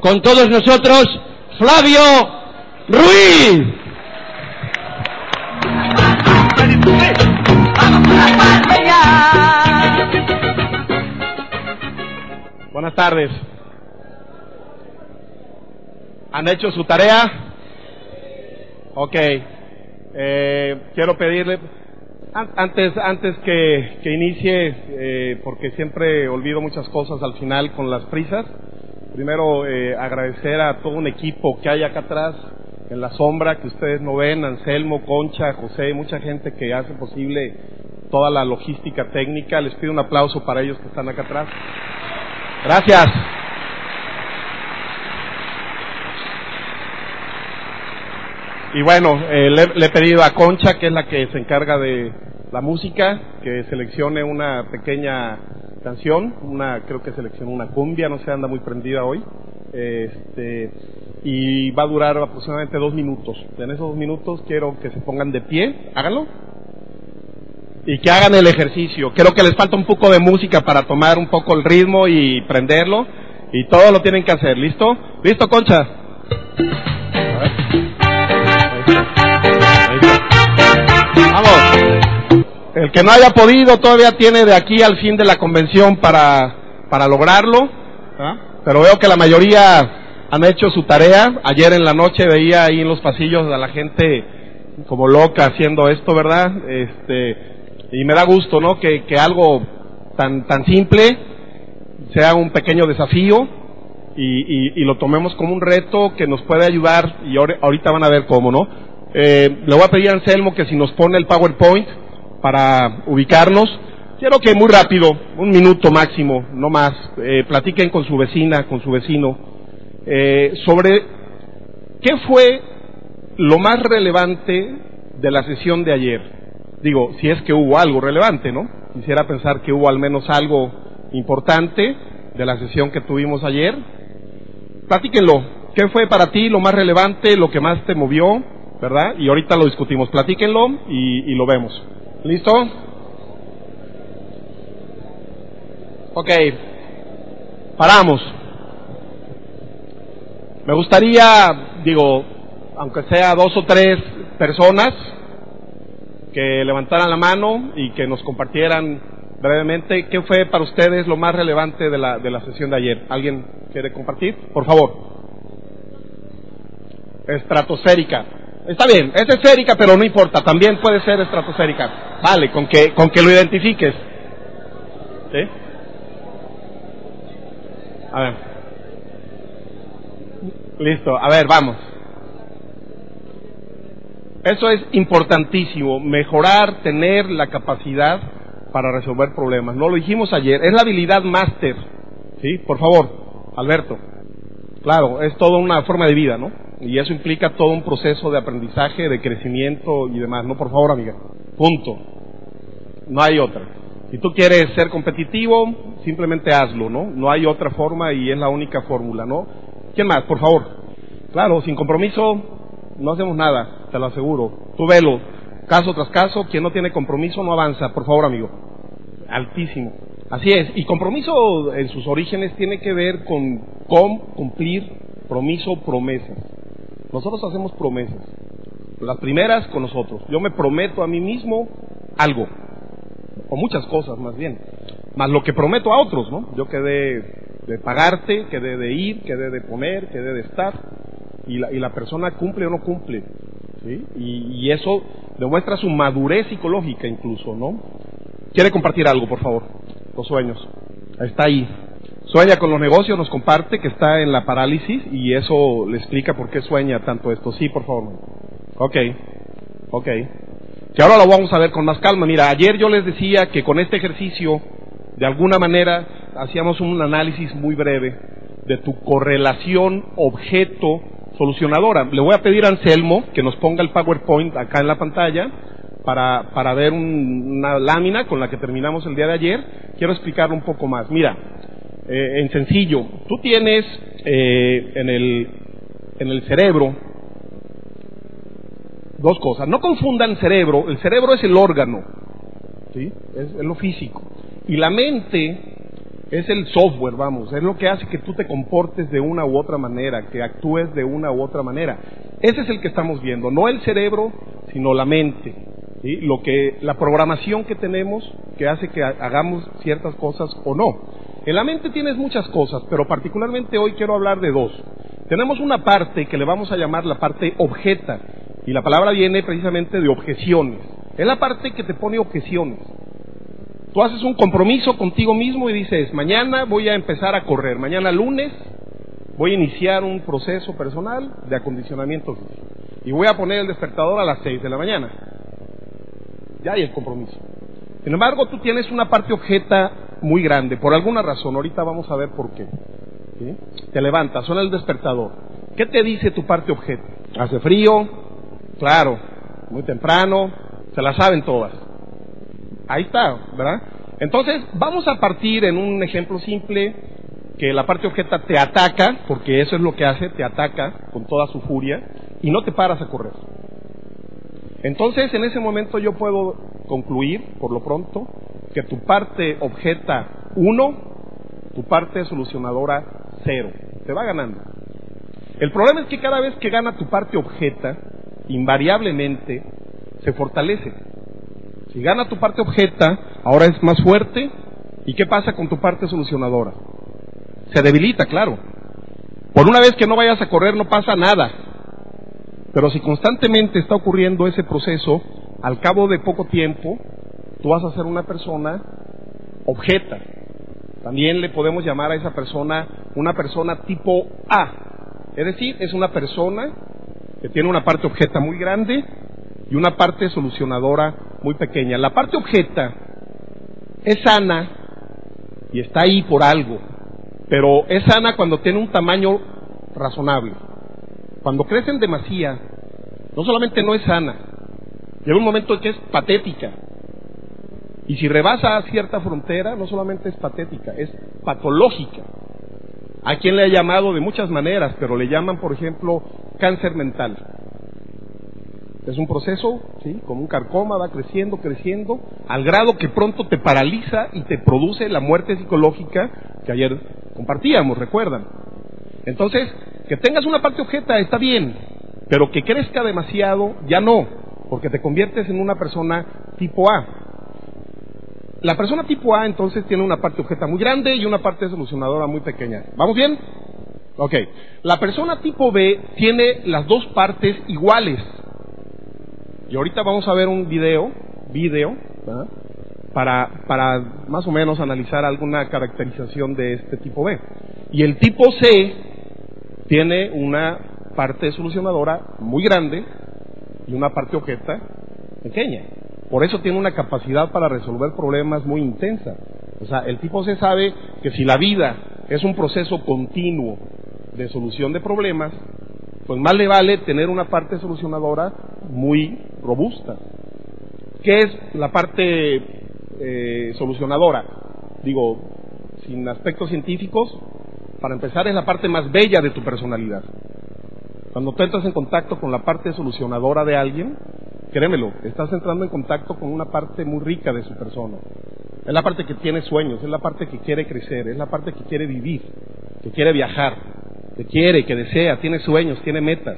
Con todos nosotros, Flavio Ruiz. Buenas tardes. ¿Han hecho su tarea? Ok. Eh, quiero pedirle, an- antes, antes que, que inicie, eh, porque siempre olvido muchas cosas al final con las prisas, primero eh, agradecer a todo un equipo que hay acá atrás, en la sombra, que ustedes no ven, Anselmo, Concha, José, mucha gente que hace posible toda la logística técnica. Les pido un aplauso para ellos que están acá atrás. Gracias. Y bueno, eh, le, le he pedido a Concha, que es la que se encarga de la música, que seleccione una pequeña canción, una creo que seleccionó una cumbia, no sé, anda muy prendida hoy. Este, y va a durar aproximadamente dos minutos. En esos dos minutos quiero que se pongan de pie, háganlo. Y que hagan el ejercicio. Creo que les falta un poco de música para tomar un poco el ritmo y prenderlo. Y todo lo tienen que hacer. ¿Listo? ¿Listo, Concha? El que no haya podido todavía tiene de aquí al fin de la convención para, para lograrlo. Pero veo que la mayoría han hecho su tarea. Ayer en la noche veía ahí en los pasillos a la gente como loca haciendo esto, ¿verdad? Este, y me da gusto, ¿no? Que, que algo tan, tan simple sea un pequeño desafío y, y- y lo tomemos como un reto que nos puede ayudar y ahorita van a ver cómo, ¿no? Eh, le voy a pedir a Anselmo que si nos pone el PowerPoint para ubicarnos, quiero que muy rápido, un minuto máximo, no más, eh, platiquen con su vecina, con su vecino, eh, sobre qué fue lo más relevante de la sesión de ayer. Digo, si es que hubo algo relevante, ¿no? Quisiera pensar que hubo al menos algo importante de la sesión que tuvimos ayer. Platíquenlo. ¿Qué fue para ti lo más relevante, lo que más te movió, verdad? Y ahorita lo discutimos. Platíquenlo y, y lo vemos. ¿Listo? Ok. Paramos. Me gustaría, digo, aunque sea dos o tres personas, que levantaran la mano y que nos compartieran brevemente qué fue para ustedes lo más relevante de la, de la sesión de ayer. ¿Alguien quiere compartir? Por favor. Estratosférica. Está bien, es esférica, pero no importa, también puede ser estratosférica. Vale, con que, con que lo identifiques. ¿Sí? A ver. Listo, a ver, vamos. Eso es importantísimo, mejorar, tener la capacidad para resolver problemas. No lo dijimos ayer, es la habilidad máster. ¿Sí? Por favor, Alberto. Claro, es toda una forma de vida, ¿no? Y eso implica todo un proceso de aprendizaje, de crecimiento y demás, ¿no? Por favor, amiga. Punto. No hay otra. Si tú quieres ser competitivo, simplemente hazlo, ¿no? No hay otra forma y es la única fórmula, ¿no? ¿Quién más, por favor? Claro, sin compromiso no hacemos nada, te lo aseguro. Tú velo, caso tras caso, quien no tiene compromiso no avanza, por favor, amigo. Altísimo. Así es, y compromiso en sus orígenes tiene que ver con, cumplir promiso, promesas. Nosotros hacemos promesas. Las primeras con nosotros. Yo me prometo a mí mismo algo, o muchas cosas más bien, más lo que prometo a otros, ¿no? Yo quedé de pagarte, quedé de ir, quedé de poner, quedé de estar, y la, y la persona cumple o no cumple, ¿sí? Y eso demuestra su madurez psicológica incluso, ¿no? ¿Quiere compartir algo, por favor? Los sueños. Está ahí. Sueña con los negocios, nos comparte que está en la parálisis y eso le explica por qué sueña tanto esto. Sí, por favor. Ok, ok. Que ahora lo vamos a ver con más calma. Mira, ayer yo les decía que con este ejercicio, de alguna manera, hacíamos un análisis muy breve de tu correlación objeto solucionadora. Le voy a pedir a Anselmo que nos ponga el PowerPoint acá en la pantalla para, para ver una lámina con la que terminamos el día de ayer. Quiero explicarlo un poco más. Mira, eh, en sencillo, tú tienes eh, en, el, en el cerebro dos cosas. No confundan cerebro, el cerebro es el órgano, ¿sí? es, es lo físico. Y la mente es el software, vamos, es lo que hace que tú te comportes de una u otra manera, que actúes de una u otra manera. Ese es el que estamos viendo, no el cerebro, sino la mente. Lo que, la programación que tenemos que hace que hagamos ciertas cosas o no. En la mente tienes muchas cosas, pero particularmente hoy quiero hablar de dos. Tenemos una parte que le vamos a llamar la parte objeta, y la palabra viene precisamente de objeciones. Es la parte que te pone objeciones. Tú haces un compromiso contigo mismo y dices, mañana voy a empezar a correr, mañana lunes voy a iniciar un proceso personal de acondicionamiento físico. Y voy a poner el despertador a las 6 de la mañana. Ya hay el compromiso. Sin embargo, tú tienes una parte objeta muy grande, por alguna razón, ahorita vamos a ver por qué. Te levantas, suena el despertador. ¿Qué te dice tu parte objeta? Hace frío, claro, muy temprano, se la saben todas. Ahí está, ¿verdad? Entonces, vamos a partir en un ejemplo simple que la parte objeta te ataca, porque eso es lo que hace, te ataca con toda su furia y no te paras a correr. Entonces, en ese momento yo puedo concluir, por lo pronto, que tu parte objeta 1, tu parte solucionadora 0. Te va ganando. El problema es que cada vez que gana tu parte objeta, invariablemente se fortalece. Si gana tu parte objeta, ahora es más fuerte. ¿Y qué pasa con tu parte solucionadora? Se debilita, claro. Por una vez que no vayas a correr no pasa nada. Pero si constantemente está ocurriendo ese proceso, al cabo de poco tiempo, tú vas a ser una persona objeta. También le podemos llamar a esa persona una persona tipo A. Es decir, es una persona que tiene una parte objeta muy grande y una parte solucionadora muy pequeña. La parte objeta es sana y está ahí por algo, pero es sana cuando tiene un tamaño razonable. Cuando crece en demasía, no solamente no es sana, llega un momento en que es patética. Y si rebasa cierta frontera, no solamente es patética, es patológica. A quien le ha llamado de muchas maneras, pero le llaman, por ejemplo, cáncer mental. Es un proceso, ¿sí? Como un carcoma, va creciendo, creciendo, al grado que pronto te paraliza y te produce la muerte psicológica que ayer compartíamos, recuerdan. Entonces, que tengas una parte objeta está bien, pero que crezca demasiado, ya no, porque te conviertes en una persona tipo A. La persona tipo A entonces tiene una parte objeta muy grande y una parte solucionadora muy pequeña. ¿Vamos bien? Ok. La persona tipo B tiene las dos partes iguales. Y ahorita vamos a ver un video, video, para, para más o menos analizar alguna caracterización de este tipo B. Y el tipo C tiene una parte solucionadora muy grande y una parte objeta pequeña. Por eso tiene una capacidad para resolver problemas muy intensa. O sea, el tipo C sabe que si la vida es un proceso continuo de solución de problemas, pues más le vale tener una parte solucionadora muy robusta. ¿Qué es la parte eh, solucionadora? Digo, sin aspectos científicos, para empezar es la parte más bella de tu personalidad. Cuando tú entras en contacto con la parte solucionadora de alguien, créemelo, estás entrando en contacto con una parte muy rica de su persona. Es la parte que tiene sueños, es la parte que quiere crecer, es la parte que quiere vivir, que quiere viajar, que quiere, que desea, tiene sueños, tiene metas.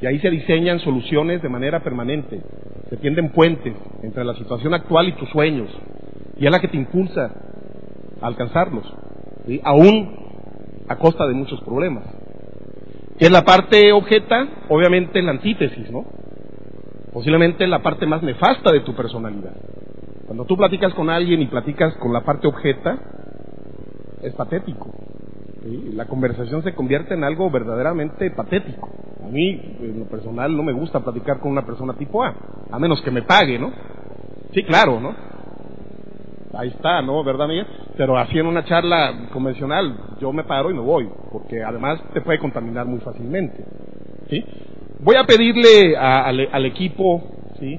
Y ahí se diseñan soluciones de manera permanente. Se tienden puentes entre la situación actual y tus sueños. Y es la que te impulsa a alcanzarlos. Aún a costa de muchos problemas. ¿Qué es la parte objeta? Obviamente la antítesis, ¿no? Posiblemente la parte más nefasta de tu personalidad. Cuando tú platicas con alguien y platicas con la parte objeta, es patético. La conversación se convierte en algo verdaderamente patético. A mí, en lo personal, no me gusta platicar con una persona tipo A, a menos que me pague, ¿no? Sí, claro, ¿no? Ahí está, ¿no? ¿Verdad, Miguel? Pero así en una charla convencional, yo me paro y me voy, porque además te puede contaminar muy fácilmente. ¿sí? Voy a pedirle a- al, equipo ¿sí?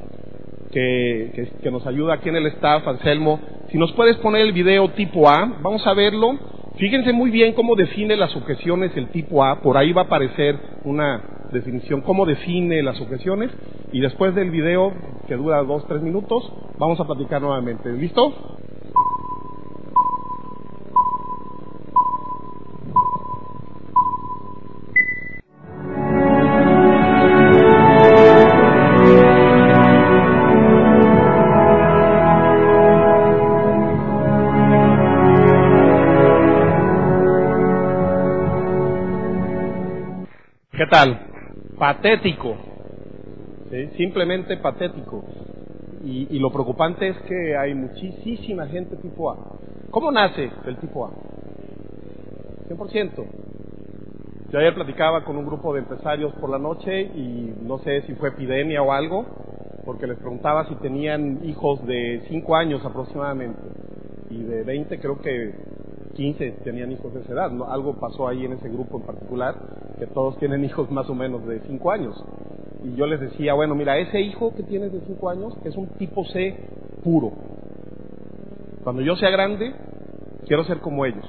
que, que- que nos ayuda aquí en el staff, Anselmo, si nos puedes poner el video tipo A, vamos a verlo. Fíjense muy bien cómo define las objeciones el tipo A, por ahí va a aparecer una definición, cómo define las objeciones, y después del video, que dura dos, tres minutos, vamos a platicar nuevamente. ¿Listo? ¿Qué tal? Patético. ¿sí? Simplemente patético. Y, y lo preocupante es que hay muchísima gente tipo A. ¿Cómo nace el tipo A? 100%. Yo ayer platicaba con un grupo de empresarios por la noche y no sé si fue epidemia o algo, porque les preguntaba si tenían hijos de 5 años aproximadamente. Y de 20 creo que 15 tenían hijos de esa edad. ¿no? Algo pasó ahí en ese grupo en particular, que todos tienen hijos más o menos de 5 años. Y yo les decía, bueno, mira, ese hijo que tienes de 5 años es un tipo C puro. Cuando yo sea grande, quiero ser como ellos.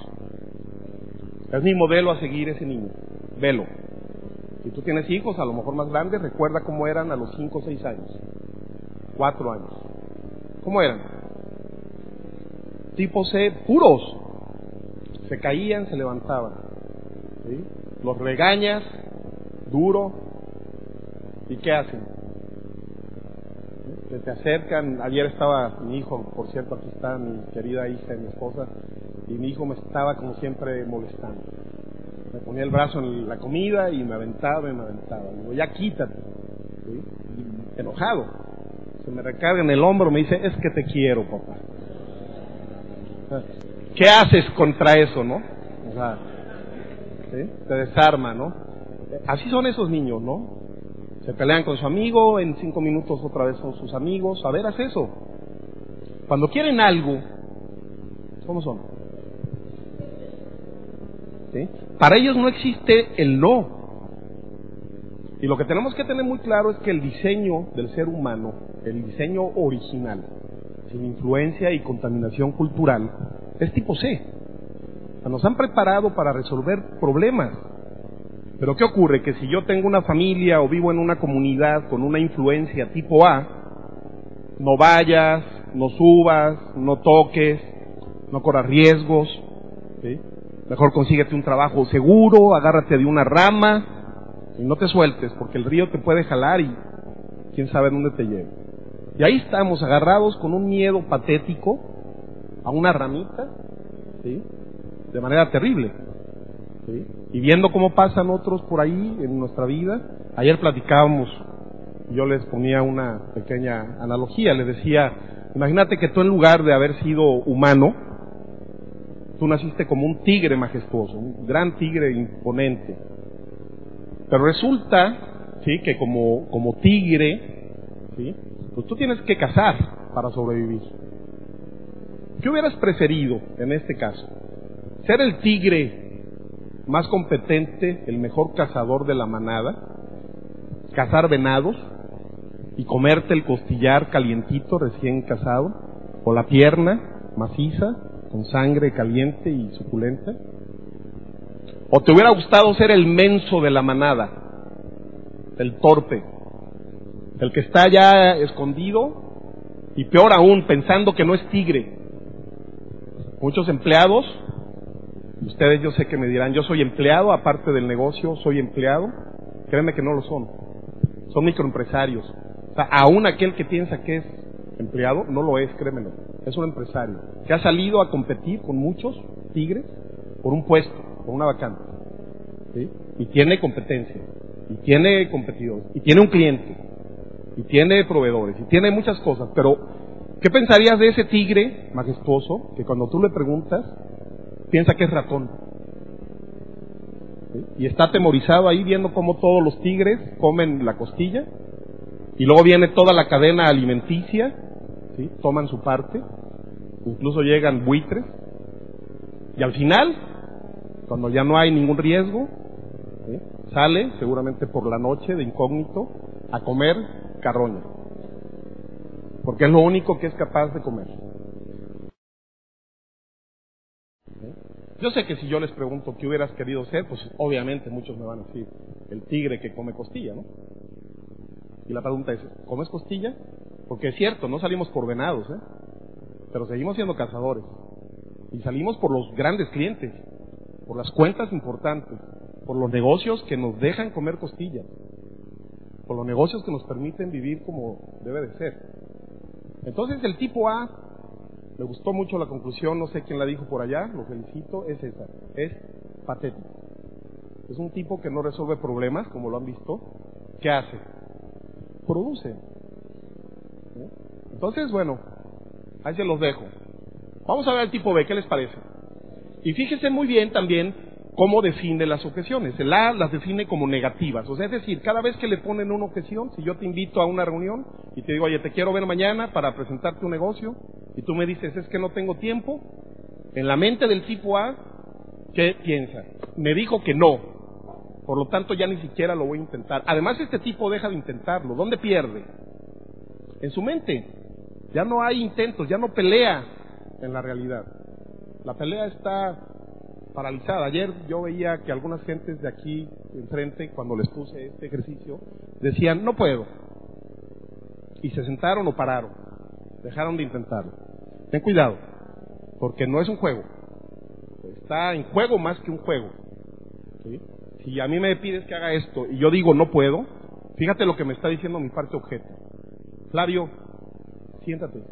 Es mi modelo a seguir ese niño. Velo. Si tú tienes hijos, a lo mejor más grandes, recuerda cómo eran a los 5 o 6 años. 4 años. ¿Cómo eran? Tipo C puros. Se caían, se levantaban. ¿sí? Los regañas, duro. ¿Y qué hacen? Se te acercan. Ayer estaba mi hijo, por cierto, aquí está mi querida hija y mi esposa. Y mi hijo me estaba, como siempre, molestando. Me ponía el brazo en la comida y me aventaba y me aventaba. Digo, ya quítate. enojado. Se me recarga en el hombro, me dice, es que te quiero, papá. ¿Qué haces contra eso, no? O sea, ¿sí? te desarma, ¿no? Así son esos niños, ¿no? Se pelean con su amigo, en cinco minutos otra vez son sus amigos. A ver, haz eso. Cuando quieren algo, ¿cómo son? ¿Sí? Para ellos no existe el no. Y lo que tenemos que tener muy claro es que el diseño del ser humano, el diseño original, sin influencia y contaminación cultural, es tipo C. Nos han preparado para resolver problemas. Pero ¿qué ocurre? Que si yo tengo una familia o vivo en una comunidad con una influencia tipo A, no vayas, no subas, no toques, no corras riesgos, mejor consíguete un trabajo seguro, agárrate de una rama y no te sueltes porque el río te puede jalar y quién sabe dónde te lleve. Y ahí estamos agarrados con un miedo patético a una ramita, ¿sí? de manera terrible. ¿sí? Y viendo cómo pasan otros por ahí en nuestra vida, ayer platicábamos, yo les ponía una pequeña analogía, les decía, imagínate que tú en lugar de haber sido humano, tú naciste como un tigre majestuoso, un gran tigre imponente. Pero resulta, sí, que como, como tigre, sí, pues tú tienes que cazar para sobrevivir. ¿Qué hubieras preferido en este caso? ¿Ser el tigre más competente, el mejor cazador de la manada? ¿Cazar venados y comerte el costillar calientito recién cazado? ¿O la pierna maciza con sangre caliente y suculenta? ¿O te hubiera gustado ser el menso de la manada, el torpe, el que está ya escondido y peor aún pensando que no es tigre? Muchos empleados, ustedes yo sé que me dirán, yo soy empleado, aparte del negocio, soy empleado, créanme que no lo son, son microempresarios. O sea, aún aquel que piensa que es empleado, no lo es, créemelo, es un empresario, que ha salido a competir con muchos tigres por un puesto, por una vacante, y tiene competencia, y tiene competidores, y tiene un cliente, y tiene proveedores, y tiene muchas cosas, pero ¿qué pensarías de ese tigre majestuoso que cuando tú le preguntas piensa que es ratón? Y está atemorizado ahí viendo cómo todos los tigres comen la costilla, y luego viene toda la cadena alimenticia, ¿sí? toman su parte, incluso llegan buitres, Y al final, cuando ya no hay ningún riesgo, sale seguramente por la noche de incógnito a comer carroña. Porque es lo único que es capaz de comer. Yo sé que si yo les pregunto qué hubieras querido ser, pues obviamente muchos me van a decir el tigre que come costilla, ¿no? Y la pregunta es, ¿comes costilla? Porque es cierto, no salimos por venados, ¿eh? Pero seguimos siendo cazadores. Y salimos por los grandes clientes, por las cuentas importantes, por los negocios que nos dejan comer costilla, por los negocios que nos permiten vivir como debe de ser. Entonces el tipo A, me gustó mucho la conclusión, no sé quién la dijo por allá, lo felicito, es esa, es patético. Es un tipo que no resuelve problemas, como lo han visto. ¿Qué hace? Produce. Entonces, bueno, ahí se los dejo. Vamos a ver el tipo B, ¿qué les parece? Y fíjese muy bien también cómo define las objeciones. El A las define como negativas. O sea, es decir, cada vez que le ponen una objeción, si yo te invito a una reunión y te digo, oye, te quiero ver mañana para presentarte un negocio, y tú me dices, es que no tengo tiempo, en la mente del tipo A, ¿qué piensa? Me dijo que no. Por lo tanto, ya ni siquiera lo voy a intentar. Además, este tipo deja de intentarlo. ¿Dónde pierde? En su mente. Ya no hay intentos, ya no pelea en la realidad. La pelea está paralizada. Ayer yo veía que algunas gentes de aquí enfrente, cuando les puse este ejercicio, decían, no puedo. Y se sentaron o pararon. Dejaron de intentarlo. Ten cuidado, porque no es un juego. Está en juego más que un juego. Si a mí me pides que haga esto y yo digo no puedo, fíjate lo que me está diciendo mi parte objeto. Flavio, siéntate.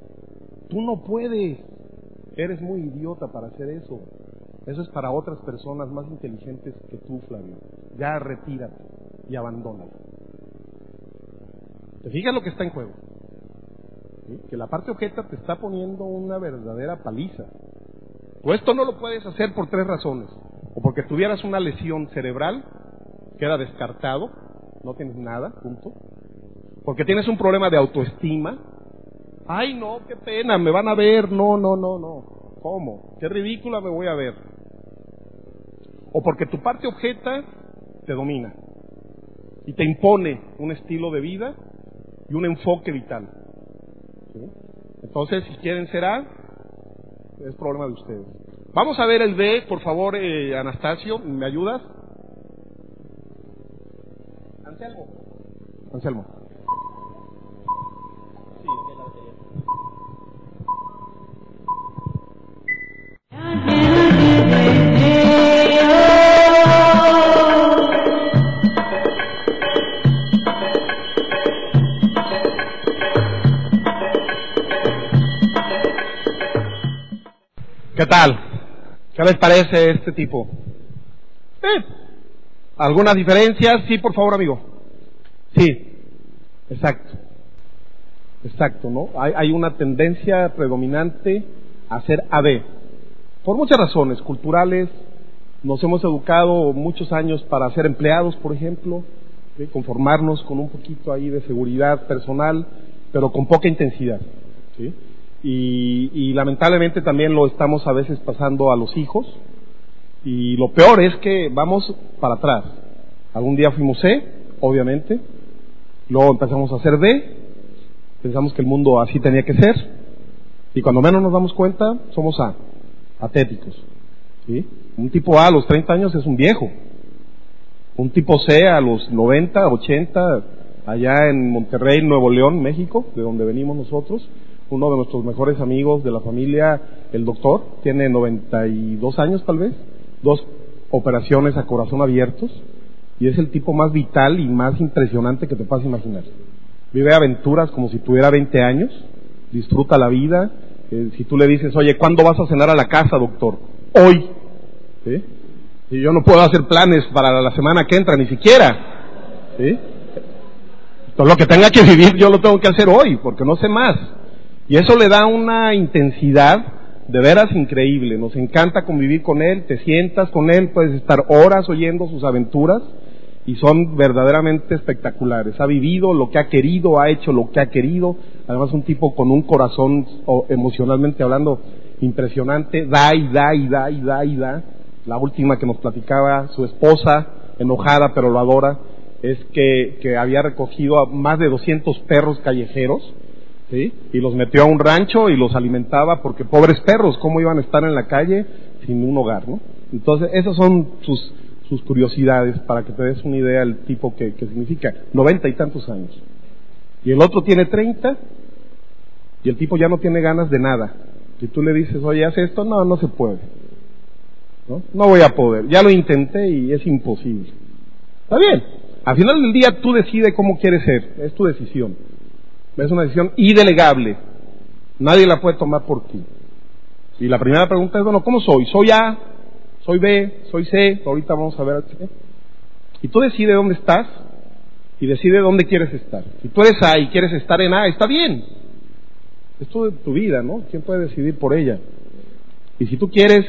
Tú no puedes. Eres muy idiota para hacer eso. Eso es para otras personas más inteligentes que tú, Flavio. Ya retírate y abandónala. ¿Te fijas lo que está en juego? Que la parte objeta te está poniendo una verdadera paliza. O esto no lo puedes hacer por tres razones. O porque tuvieras una lesión cerebral, queda descartado, no tienes nada, punto. Porque tienes un problema de autoestima. Ay, no, qué pena, me van a ver. No, no, no, no. ¿Cómo? Qué ridícula me voy a ver. O porque tu parte objeta te domina y te impone un estilo de vida y un enfoque vital. Entonces, si quieren ser A, es problema de ustedes. Vamos a ver el B, por favor, eh, Anastasio, ¿me ayudas? Anselmo. Anselmo. ¿Qué tal? ¿Qué les parece este tipo? Eh, ¿Algunas diferencias? Sí, por favor, amigo. Sí, exacto. Exacto, ¿no? Hay, una tendencia predominante a ser AB. Por muchas razones, culturales, nos hemos educado muchos años para ser empleados, por ejemplo, conformarnos con un poquito ahí de seguridad personal, pero con poca intensidad. ¿sí? Y, lamentablemente también lo estamos a veces pasando a los hijos. Y lo peor es que vamos para atrás. Algún día fuimos C, obviamente. Luego empezamos a ser D. Pensamos que el mundo así tenía que ser. Y cuando menos nos damos cuenta, somos A, atéticos. Un tipo A a los 30 años es un viejo. Un tipo C a los 90, 80, allá en Monterrey, Nuevo León, México, de donde venimos nosotros, uno de nuestros mejores amigos de la familia, el doctor, tiene 92 años tal vez, dos operaciones a corazón abiertos, y es el tipo más vital y más impresionante que te puedas imaginar. Vive aventuras como si tuviera 20 años, disfruta la vida. Eh, si tú le dices, oye, ¿cuándo vas a cenar a la casa, doctor? Hoy. ¿Sí? Y yo no puedo hacer planes para la semana que entra, ni siquiera. ¿Sí? Todo lo que tenga que vivir yo lo tengo que hacer hoy, porque no sé más. Y eso le da una intensidad de veras increíble. Nos encanta convivir con él, te sientas con él, puedes estar horas oyendo sus aventuras y son verdaderamente espectaculares. Ha vivido lo que ha querido, ha hecho lo que ha querido. Además, un tipo con un corazón, emocionalmente hablando, impresionante, da y da y da y da y da. La última que nos platicaba su esposa, enojada pero lo adora, es que, que había recogido a más de 200 perros callejeros, ¿sí? Y los metió a un rancho y los alimentaba porque pobres perros, ¿cómo iban a estar en la calle sin un hogar, no? Entonces, esas son sus, sus curiosidades para que te des una idea del tipo que, que significa. Noventa y tantos años. Y el otro tiene treinta y el tipo ya no tiene ganas de nada. Si tú le dices, oye, haz esto, no, no se puede. ¿No? no voy a poder. Ya lo intenté y es imposible. Está bien. Al final del día tú decides cómo quieres ser. Es tu decisión. Es una decisión idelegable. Nadie la puede tomar por ti. Y la primera pregunta es, bueno, ¿cómo soy? ¿Soy A? ¿Soy B? ¿Soy C? Ahorita vamos a ver. Y tú decides dónde estás y decide dónde quieres estar. Si tú eres A y quieres estar en A, está bien. Es tu, tu vida, ¿no? ¿Quién puede decidir por ella? Y si tú quieres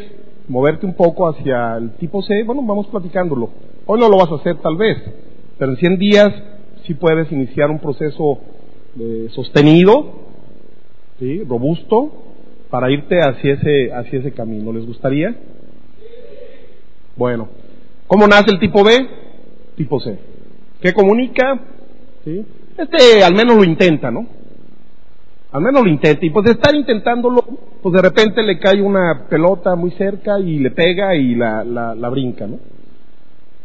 moverte un poco hacia el tipo C, bueno, vamos platicándolo. Hoy no lo vas a hacer tal vez, pero en 100 días sí puedes iniciar un proceso eh, sostenido, robusto, para irte hacia ese, hacia ese camino. ¿Les gustaría? Bueno, ¿cómo nace el tipo B? Tipo C. ¿Qué comunica? ¿Sí? Este al menos lo intenta, ¿no? Al menos lo intenta. Y pues de estar intentándolo, pues de repente le cae una pelota muy cerca y le pega y la, la, la brinca, ¿no?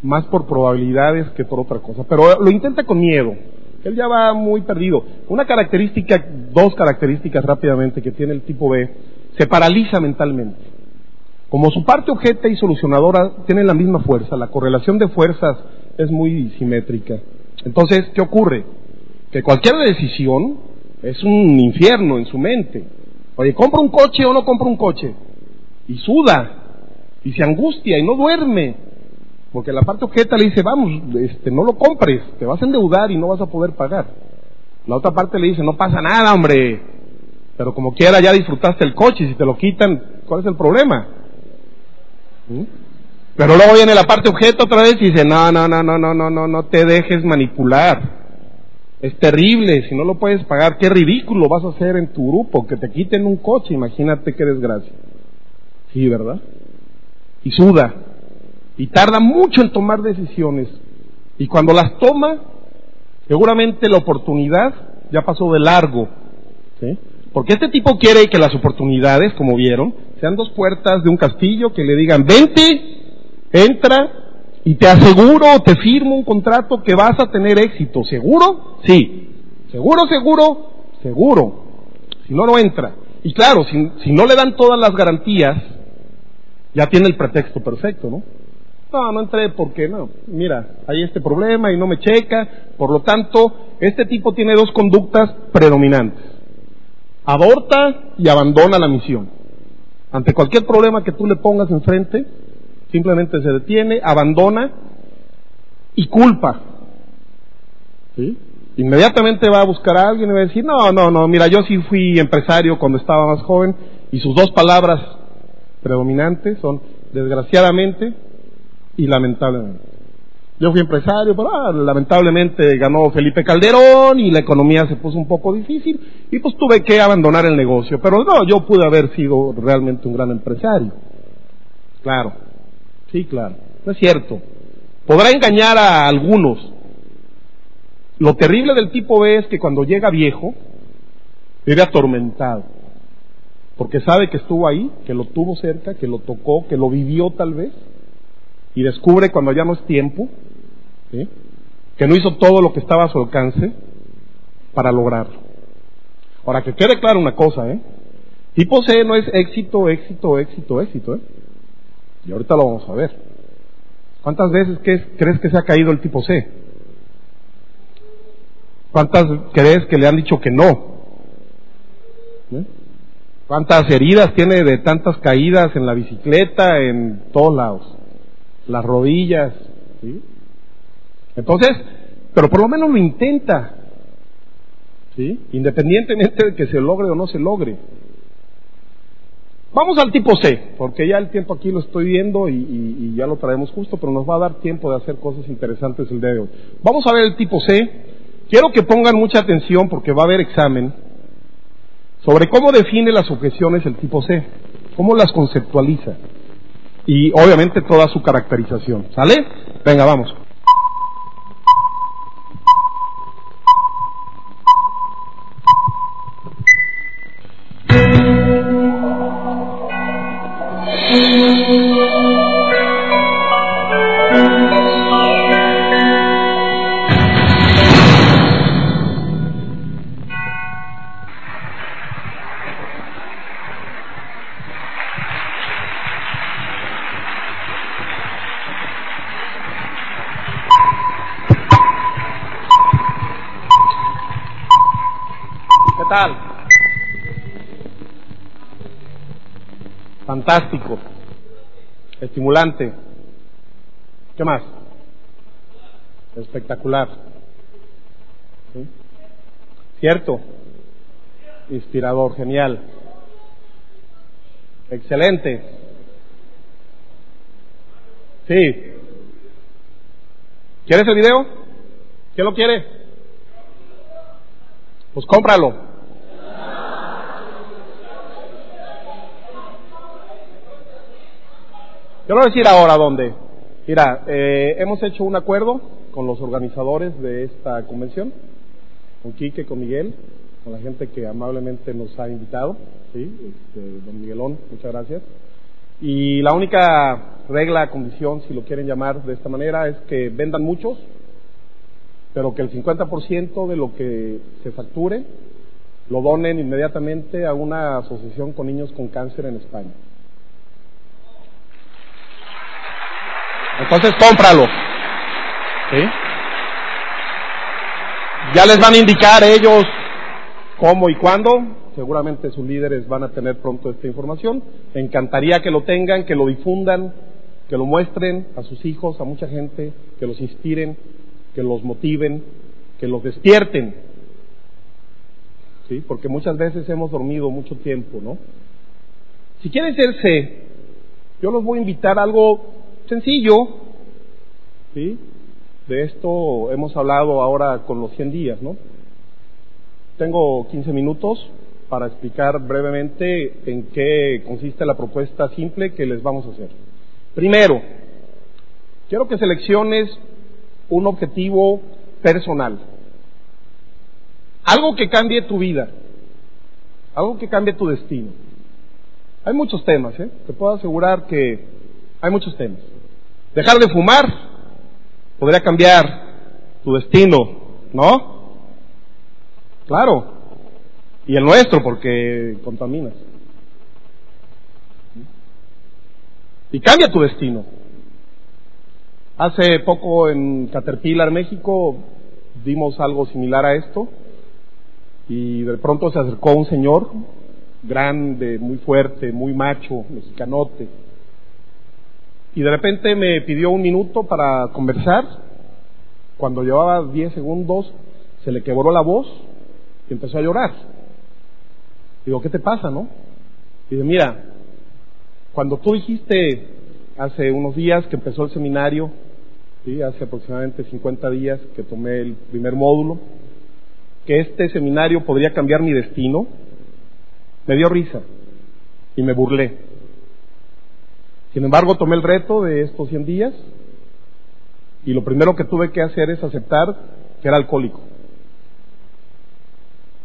Más por probabilidades que por otra cosa. Pero lo intenta con miedo. Él ya va muy perdido. Una característica, dos características rápidamente que tiene el tipo B, se paraliza mentalmente. Como su parte objeta y solucionadora tienen la misma fuerza, la correlación de fuerzas es muy simétrica. Entonces, ¿qué ocurre? Que cualquier decisión es un infierno en su mente. Oye, ¿compro un coche o no compro un coche? Y suda, y se angustia, y no duerme. Porque la parte objeta le dice, vamos, este, no lo compres, te vas a endeudar y no vas a poder pagar. La otra parte le dice, no pasa nada, hombre. Pero como quiera ya disfrutaste el coche, si te lo quitan, ¿cuál es el problema? ¿Mm? Pero luego viene la parte objeto otra vez y dice, no, no, no, no, no, no, no, no te dejes manipular. Es terrible, si no lo puedes pagar, qué ridículo vas a hacer en tu grupo, que te quiten un coche, imagínate qué desgracia. Sí, ¿verdad? Y suda, y tarda mucho en tomar decisiones. Y cuando las toma, seguramente la oportunidad ya pasó de largo. ¿sí? Porque este tipo quiere que las oportunidades, como vieron, sean dos puertas de un castillo que le digan, vente, entra y te aseguro, te firmo un contrato que vas a tener éxito. ¿Seguro? Sí. ¿Seguro, seguro? Seguro. Si no, no entra. Y claro, si, si no le dan todas las garantías, ya tiene el pretexto perfecto, ¿no? No, no entré porque no. Mira, hay este problema y no me checa. Por lo tanto, este tipo tiene dos conductas predominantes. Aborta y abandona la misión. Ante cualquier problema que tú le pongas enfrente, simplemente se detiene, abandona y culpa. ¿Sí? Inmediatamente va a buscar a alguien y va a decir, no, no, no, mira, yo sí fui empresario cuando estaba más joven y sus dos palabras predominantes son desgraciadamente y lamentablemente. Yo fui empresario, pero ah, lamentablemente ganó Felipe Calderón y la economía se puso un poco difícil y pues tuve que abandonar el negocio. Pero no, yo pude haber sido realmente un gran empresario. Claro, sí, claro, no es cierto. Podrá engañar a algunos. Lo terrible del tipo B es que cuando llega viejo, vive atormentado. Porque sabe que estuvo ahí, que lo tuvo cerca, que lo tocó, que lo vivió tal vez y descubre cuando ya no es tiempo, que no hizo todo lo que estaba a su alcance para lograrlo. Ahora, que quede claro una cosa, ¿eh? Tipo C no es éxito, éxito, éxito, éxito, ¿eh? Y ahorita lo vamos a ver. ¿Cuántas veces crees que se ha caído el tipo C? ¿Cuántas crees que le han dicho que no? ¿Eh? ¿Cuántas heridas tiene de tantas caídas en la bicicleta, en todos lados? Las rodillas, ¿sí? Entonces, pero por lo menos lo intenta, ¿sí? Independientemente de que se logre o no se logre. Vamos al tipo C, porque ya el tiempo aquí lo estoy viendo y, y, ya lo traemos justo, pero nos va a dar tiempo de hacer cosas interesantes el día de hoy. Vamos a ver el tipo C. Quiero que pongan mucha atención porque va a haber examen sobre cómo define las objeciones el tipo C. ¿Cómo las conceptualiza? Y obviamente toda su caracterización. ¿Sale? Venga, vamos. Fantástico. Estimulante. ¿Qué más? Espectacular. ¿Cierto? Inspirador, genial. Excelente. Sí. ¿Quieres el video? ¿Quién lo quiere? Pues cómpralo. Yo voy a decir ahora dónde. Mira, eh, hemos hecho un acuerdo con los organizadores de esta convención, con Quique, con Miguel, con la gente que amablemente nos ha invitado, ¿sí? Este, don Miguelón, muchas gracias. Y la única regla, condición, si lo quieren llamar de esta manera, es que vendan muchos, pero que el 50% de lo que se facture lo donen inmediatamente a una asociación con niños con cáncer en España. Entonces cómpralo. ¿Sí? Ya les van a indicar ellos cómo y cuándo. Seguramente sus líderes van a tener pronto esta información. Me encantaría que lo tengan, que lo difundan, que lo muestren a sus hijos, a mucha gente, que los inspiren, que los motiven, que los despierten. ¿Sí? Porque muchas veces hemos dormido mucho tiempo, ¿no? Si quieren ser yo los voy a invitar a algo sencillo, ¿sí? De esto hemos hablado ahora con los 100 días, ¿no? Tengo 15 minutos para explicar brevemente en qué consiste la propuesta simple que les vamos a hacer. Primero, quiero que selecciones un objetivo personal. Algo que cambie tu vida. Algo que cambie tu destino. Hay muchos temas, ¿eh? Te puedo asegurar que hay muchos temas. Dejar de fumar podría cambiar tu destino, ¿no? Claro. Y el nuestro, porque contaminas. Y cambia tu destino. Hace poco en Caterpillar, México, dimos algo similar a esto. Y de pronto se acercó un señor, grande, muy fuerte, muy macho, mexicanote. Y de repente me pidió un minuto para conversar. Cuando llevaba 10 segundos, se le quebró la voz y empezó a llorar. Digo, ¿qué te pasa, no? Dice, mira, cuando tú dijiste hace unos días que empezó el seminario, ¿sí? hace aproximadamente 50 días que tomé el primer módulo, que este seminario podría cambiar mi destino, me dio risa y me burlé. Sin embargo, tomé el reto de estos 100 días y lo primero que tuve que hacer es aceptar que era alcohólico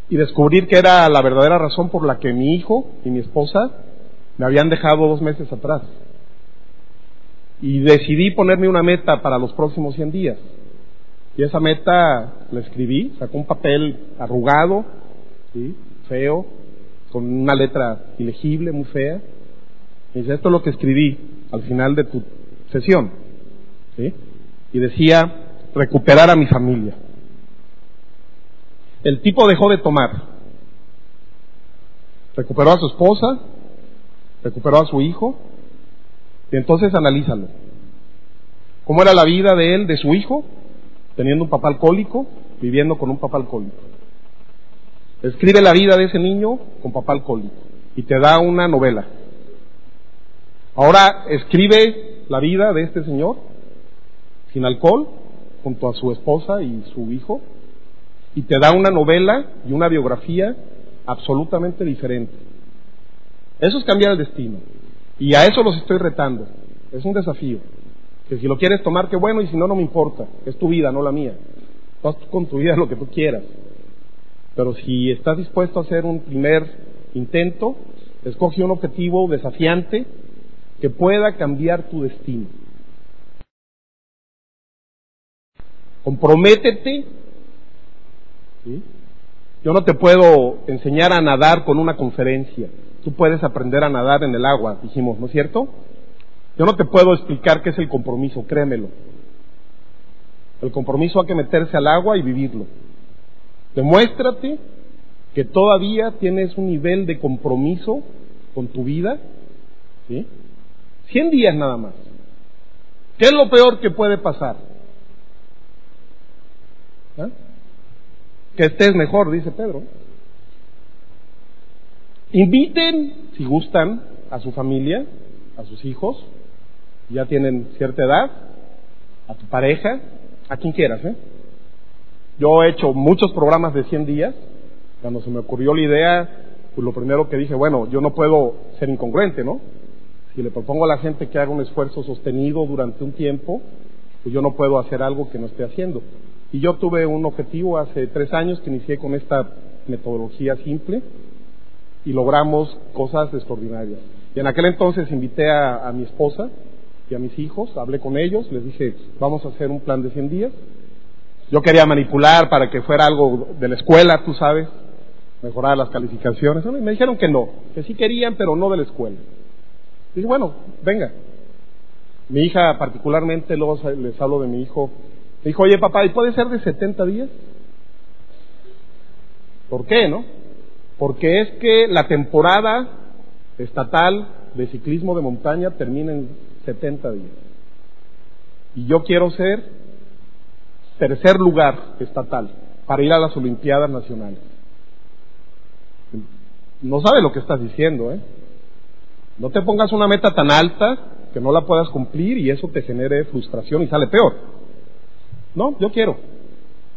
y descubrir que era la verdadera razón por la que mi hijo y mi esposa me habían dejado dos meses atrás. Y decidí ponerme una meta para los próximos 100 días. Y esa meta la escribí, sacó un papel arrugado, ¿sí? feo, con una letra ilegible, muy fea. Dice, esto es lo que escribí al final de tu sesión. ¿sí? Y decía, recuperar a mi familia. El tipo dejó de tomar. Recuperó a su esposa, recuperó a su hijo, y entonces analízalo. ¿Cómo era la vida de él, de su hijo, teniendo un papá alcohólico, viviendo con un papá alcohólico? Escribe la vida de ese niño con papá alcohólico y te da una novela. Ahora escribe la vida de este señor sin alcohol junto a su esposa y su hijo y te da una novela y una biografía absolutamente diferente. Eso es cambiar el destino. Y a eso los estoy retando. Es un desafío. Que si lo quieres tomar, qué bueno, y si no, no me importa. Es tu vida, no la mía. Haz con tu vida lo que tú quieras. Pero si estás dispuesto a hacer un primer intento, escoge un objetivo desafiante que pueda cambiar tu destino. Comprométete. Yo no te puedo enseñar a nadar con una conferencia. Tú puedes aprender a nadar en el agua, dijimos, ¿no es cierto? Yo no te puedo explicar qué es el compromiso, créemelo. El compromiso hay que meterse al agua y vivirlo. Demuéstrate que todavía tienes un nivel de compromiso con tu vida. ¿sí? 100 días nada más. ¿Qué es lo peor que puede pasar? ¿Ah? Que estés mejor, dice Pedro. Inviten, si gustan, a su familia, a sus hijos, ya tienen cierta edad, a tu pareja, a quien quieras. ¿eh? Yo he hecho muchos programas de 100 días. Cuando se me ocurrió la idea, pues lo primero que dije, bueno, yo no puedo ser incongruente, ¿no? Si le propongo a la gente que haga un esfuerzo sostenido durante un tiempo, pues yo no puedo hacer algo que no esté haciendo. Y yo tuve un objetivo hace tres años que inicié con esta metodología simple y logramos cosas extraordinarias. Y en aquel entonces invité a, mi esposa y a mis hijos, hablé con ellos, les dije, vamos a hacer un plan de 100 días. Yo quería manipular para que fuera algo de la escuela, tú sabes, mejorar las calificaciones. Y me dijeron que no, que sí querían, pero no de la escuela. Dije, bueno, venga. Mi hija particularmente, luego les hablo de mi hijo, me dijo, oye papá, ¿y puede ser de 70 días? ¿Por qué, no? Porque es que la temporada estatal de ciclismo de montaña termina en 70 días. Y yo quiero ser tercer lugar estatal para ir a las Olimpiadas Nacionales. No sabe lo que estás diciendo, ¿eh? No te pongas una meta tan alta que no la puedas cumplir y eso te genere frustración y sale peor. No, yo quiero,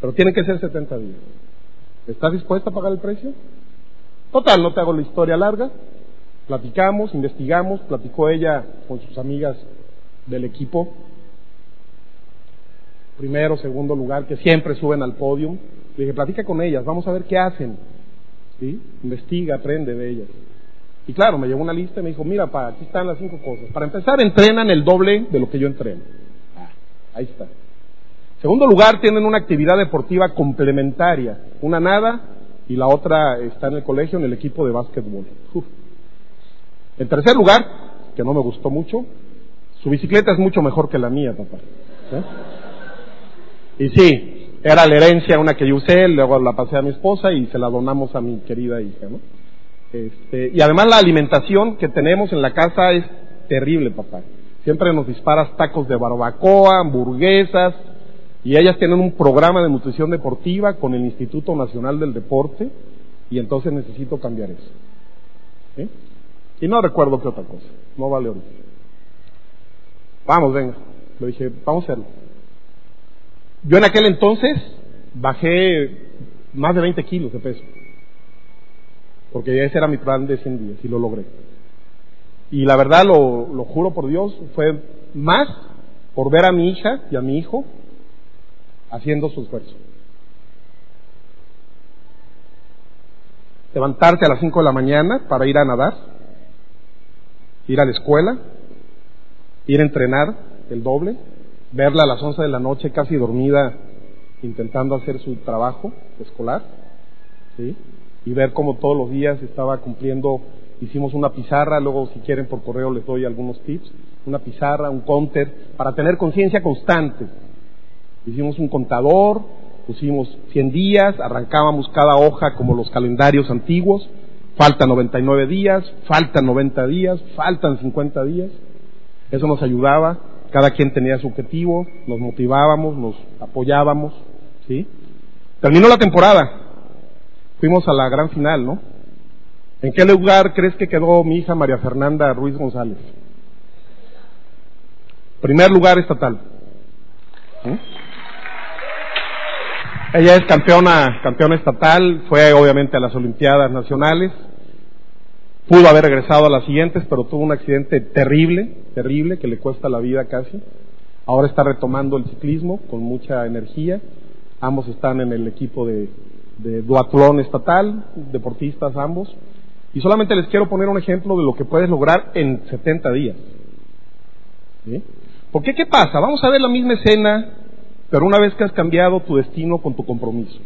pero tiene que ser 70 días. ¿Estás dispuesta a pagar el precio? Total, no te hago la historia larga. Platicamos, investigamos, platicó ella con sus amigas del equipo. Primero, segundo lugar, que siempre suben al podio. Le dije, platica con ellas, vamos a ver qué hacen. ¿Sí? Investiga, aprende de ellas. Y claro, me llevó una lista y me dijo, mira, pa, aquí están las cinco cosas. Para empezar, entrenan el doble de lo que yo entreno. Ah, ahí está. Segundo lugar, tienen una actividad deportiva complementaria. Una nada y la otra está en el colegio en el equipo de básquetbol. Uf. En tercer lugar, que no me gustó mucho, su bicicleta es mucho mejor que la mía, papá. ¿Eh? Y sí, era la herencia una que yo usé, luego la pasé a mi esposa y se la donamos a mi querida hija, ¿no? Este, y además la alimentación que tenemos en la casa es terrible, papá. Siempre nos disparas tacos de barbacoa, hamburguesas, y ellas tienen un programa de nutrición deportiva con el Instituto Nacional del Deporte, y entonces necesito cambiar eso. Y no recuerdo qué otra cosa, no vale ahorita. Vamos, venga. Le dije, vamos a hacerlo. Yo en aquel entonces bajé más de 20 kilos de peso. Porque ese era mi plan de 100 días y lo logré. Y la verdad, lo, lo juro por Dios, fue más por ver a mi hija y a mi hijo haciendo su esfuerzo. Levantarse a las 5 de la mañana para ir a nadar, ir a la escuela, ir a entrenar el doble, verla a las 11 de la noche casi dormida intentando hacer su trabajo escolar, ¿sí? Y ver cómo todos los días estaba cumpliendo, hicimos una pizarra, luego si quieren por correo les doy algunos tips, una pizarra, un counter, para tener conciencia constante. Hicimos un contador, pusimos 100 días, arrancábamos cada hoja como los calendarios antiguos, faltan 99 días, faltan 90 días, faltan 50 días. Eso nos ayudaba, cada quien tenía su objetivo, nos motivábamos, nos apoyábamos, ¿sí? Terminó la temporada, fuimos a la gran final, ¿no? ¿En qué lugar crees que quedó mi hija María Fernanda Ruiz González? Primer lugar estatal. ¿Eh? Ella es campeona, campeona estatal, fue obviamente a las Olimpiadas Nacionales. Pudo haber regresado a las siguientes, pero tuvo un accidente terrible, terrible, que le cuesta la vida casi. Ahora está retomando el ciclismo con mucha energía. Ambos están en el equipo de, de duatlón estatal, deportistas ambos. Y solamente les quiero poner un ejemplo de lo que puedes lograr en 70 días. ¿Sí? ¿Por qué? ¿Qué pasa? Vamos a ver la misma escena, pero una vez que has cambiado tu destino con tu compromiso.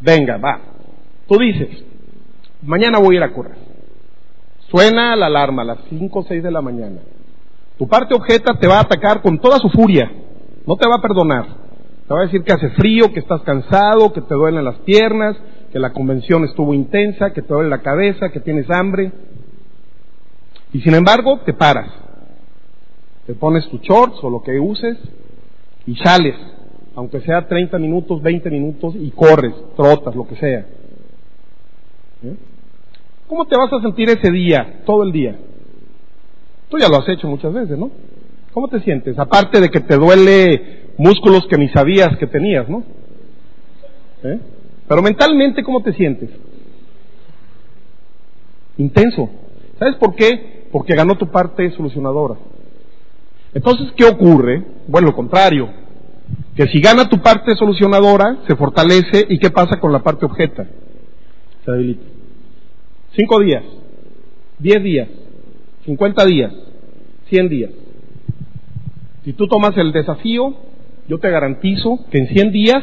Venga, va. Tú dices, mañana voy a ir a correr. Suena la alarma a las 5 o 6 de la mañana. Tu parte objeta te va a atacar con toda su furia. No te va a perdonar. Te va a decir que hace frío, que estás cansado, que te duelen las piernas, que la convención estuvo intensa, que te duele la cabeza, que tienes hambre. Y sin embargo, te paras. Te pones tu shorts o lo que uses y sales, aunque sea 30 minutos, 20 minutos, y corres, trotas, lo que sea. ¿Eh? ¿Cómo te vas a sentir ese día, todo el día? Tú ya lo has hecho muchas veces, ¿no? ¿Cómo te sientes? Aparte de que te duele músculos que ni sabías que tenías, ¿no? ¿Eh? Pero mentalmente, ¿cómo te sientes? Intenso. ¿Sabes por qué? Porque ganó tu parte solucionadora. Entonces, ¿qué ocurre? Bueno, lo contrario. Que si gana tu parte solucionadora, se fortalece y ¿qué pasa con la parte objeta? Se debilita. Cinco días, diez días, cincuenta días, cien días. Si tú tomas el desafío, yo te garantizo que en cien días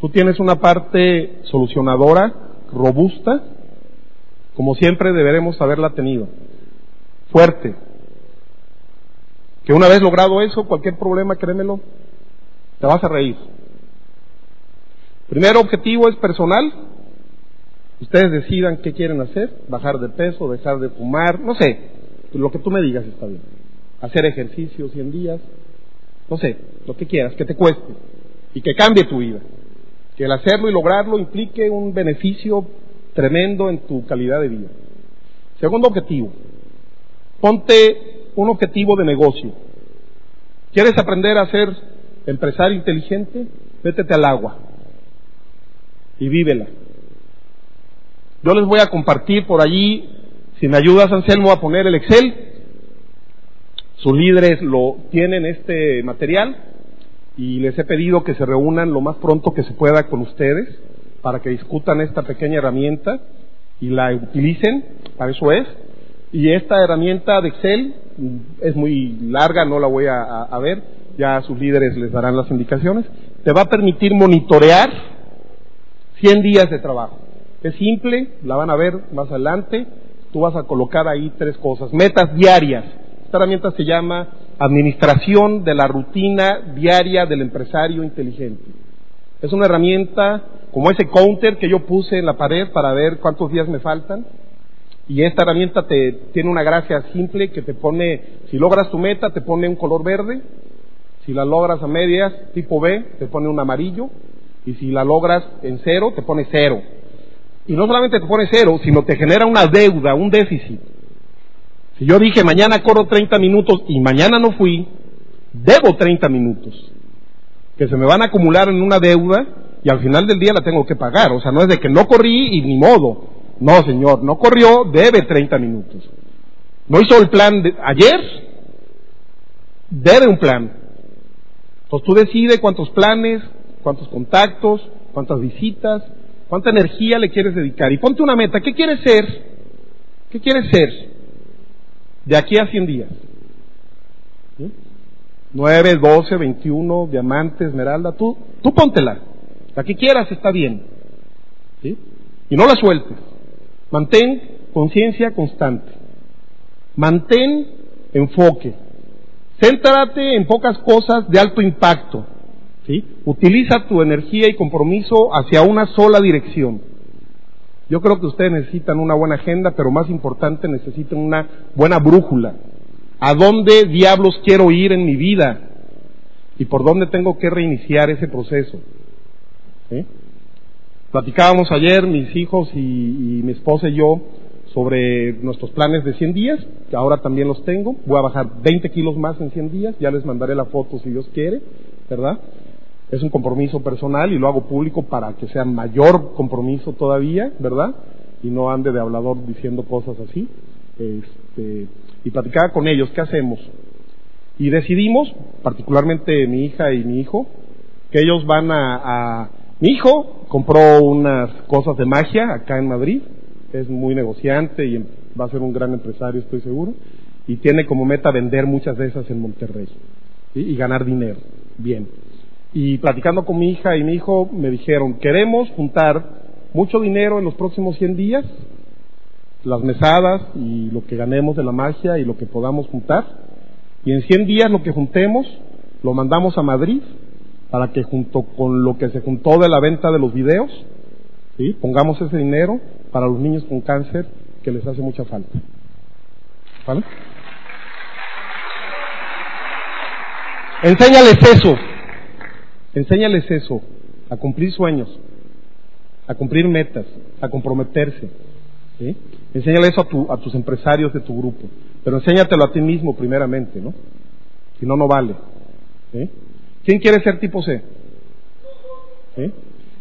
tú tienes una parte solucionadora robusta, como siempre deberemos haberla tenido, fuerte, que una vez logrado eso, cualquier problema, créemelo, te vas a reír. Primer objetivo es personal. Ustedes decidan qué quieren hacer, bajar de peso, dejar de fumar, no sé, lo que tú me digas está bien. Hacer ejercicio 100 días, no sé, lo que quieras, que te cueste y que cambie tu vida. Que el hacerlo y lograrlo implique un beneficio tremendo en tu calidad de vida. Segundo objetivo, ponte un objetivo de negocio. ¿Quieres aprender a ser empresario inteligente? Vétete al agua y vívela. Yo les voy a compartir por allí, si me ayudas Anselmo a poner el Excel, sus líderes lo tienen este material y les he pedido que se reúnan lo más pronto que se pueda con ustedes para que discutan esta pequeña herramienta y la utilicen, para eso es. Y esta herramienta de Excel es muy larga, no la voy a, a, ver, ya sus líderes les darán las indicaciones. Te va a permitir monitorear 100 días de trabajo. Es simple, la van a ver más adelante. Tú vas a colocar ahí tres cosas. Metas diarias. Esta herramienta se llama Administración de la Rutina Diaria del Empresario Inteligente. Es una herramienta como ese counter que yo puse en la pared para ver cuántos días me faltan y esta herramienta te tiene una gracia simple que te pone, si logras tu meta, te pone un color verde, si la logras a medias, tipo B, te pone un amarillo, y si la logras en cero, te pone cero. Y no solamente te pone cero, sino te genera una deuda, un déficit. Si yo dije mañana corro 30 minutos y mañana no fui, debo 30 minutos, que se me van a acumular en una deuda y al final del día la tengo que pagar. O sea, no es de que no corrí y ni modo. No, señor, no corrió, debe 30 minutos. No hizo el plan de ayer, debe un plan. Entonces tú decides cuántos planes, cuántos contactos, cuántas visitas, cuánta energía le quieres dedicar. Y ponte una meta. ¿Qué quieres ser? ¿Qué quieres ser? De aquí a 100 días. ¿Sí? 9, 12, 21, diamante, esmeralda. Tú, tú póntela. La que quieras está bien. Y no la sueltes. Mantén conciencia constante. Mantén enfoque. Céntrate en pocas cosas de alto impacto. Utiliza tu energía y compromiso hacia una sola dirección. Yo creo que ustedes necesitan una buena agenda, pero más importante necesitan una buena brújula. ¿A dónde diablos quiero ir en mi vida? ¿Y por dónde tengo que reiniciar ese proceso? Platicábamos ayer, mis hijos y, y, mi esposa y yo, sobre nuestros planes de 100 días, que ahora también los tengo. Voy a bajar 20 kilos más en 100 días, ya les mandaré la foto si Dios quiere, ¿verdad? Es un compromiso personal y lo hago público para que sea mayor compromiso todavía, ¿verdad? y no ande de hablador diciendo cosas así. Este, y platicaba con ellos, ¿qué hacemos? Y decidimos, particularmente mi hija y mi hijo, que ellos van a, a mi hijo compró unas cosas de magia acá en Madrid, es muy negociante y va a ser un gran empresario, estoy seguro, y tiene como meta vender muchas de esas en Monterrey y ganar dinero. Bien. Y platicando con mi hija y mi hijo me dijeron, queremos juntar mucho dinero en los próximos 100 días, las mesadas y lo que ganemos de la magia y lo que podamos juntar, y en 100 días lo que juntemos lo mandamos a Madrid para que junto con lo que se juntó de la venta de los videos, pongamos ese dinero para los niños con cáncer que les hace mucha falta. ¿Vale? Enséñales eso, enséñales eso, a cumplir sueños, a cumplir metas, a comprometerse. Enséñale eso a, tu, a tus empresarios de tu grupo, pero enséñatelo a ti mismo primeramente, ¿no? Si no, no vale. ¿sí? ¿Quién quiere ser tipo C?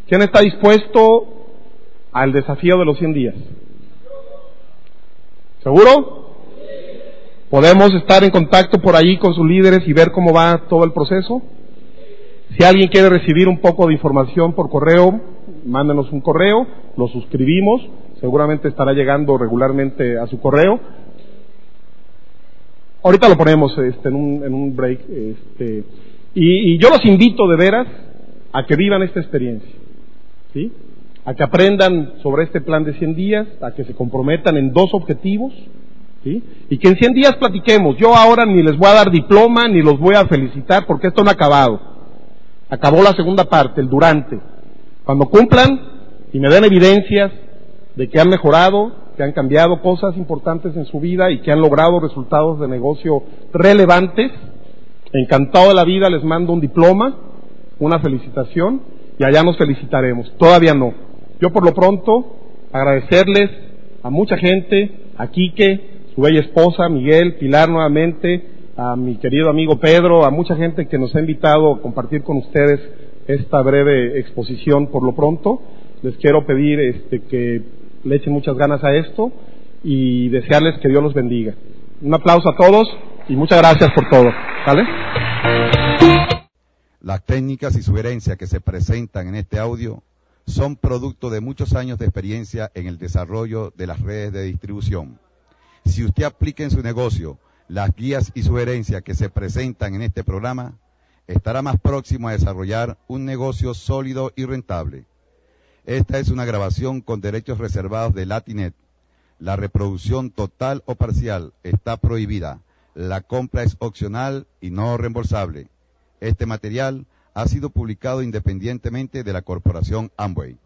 ¿Quién está dispuesto al desafío de los 100 días? ¿Seguro? ¿Podemos estar en contacto por ahí con sus líderes y ver cómo va todo el proceso? Si alguien quiere recibir un poco de información por correo, mándenos un correo, lo suscribimos, seguramente estará llegando regularmente a su correo. Ahorita lo ponemos este, en, un, en un break. Este, y, y, yo los invito de veras a que vivan esta experiencia, ¿sí? A que aprendan sobre este plan de 100 días, a que se comprometan en dos objetivos, ¿sí? Y que en 100 días platiquemos. Yo ahora ni les voy a dar diploma, ni los voy a felicitar, porque esto no ha acabado. Acabó la segunda parte, el durante. Cuando cumplan y me den evidencias de que han mejorado, que han cambiado cosas importantes en su vida y que han logrado resultados de negocio relevantes, Encantado de la vida, les mando un diploma, una felicitación y allá nos felicitaremos. Todavía no. Yo por lo pronto agradecerles a mucha gente, a Quique, su bella esposa, Miguel, Pilar nuevamente, a mi querido amigo Pedro, a mucha gente que nos ha invitado a compartir con ustedes esta breve exposición por lo pronto. Les quiero pedir este, que le echen muchas ganas a esto y desearles que Dios los bendiga. Un aplauso a todos y muchas gracias por todo. ¿Vale? Las técnicas y sugerencias que se presentan en este audio son producto de muchos años de experiencia en el desarrollo de las redes de distribución. Si usted aplica en su negocio las guías y sugerencias que se presentan en este programa, estará más próximo a desarrollar un negocio sólido y rentable. Esta es una grabación con derechos reservados de Latinet. La reproducción total o parcial está prohibida. La compra es opcional y no reembolsable. Este material ha sido publicado independientemente de la corporación Amway.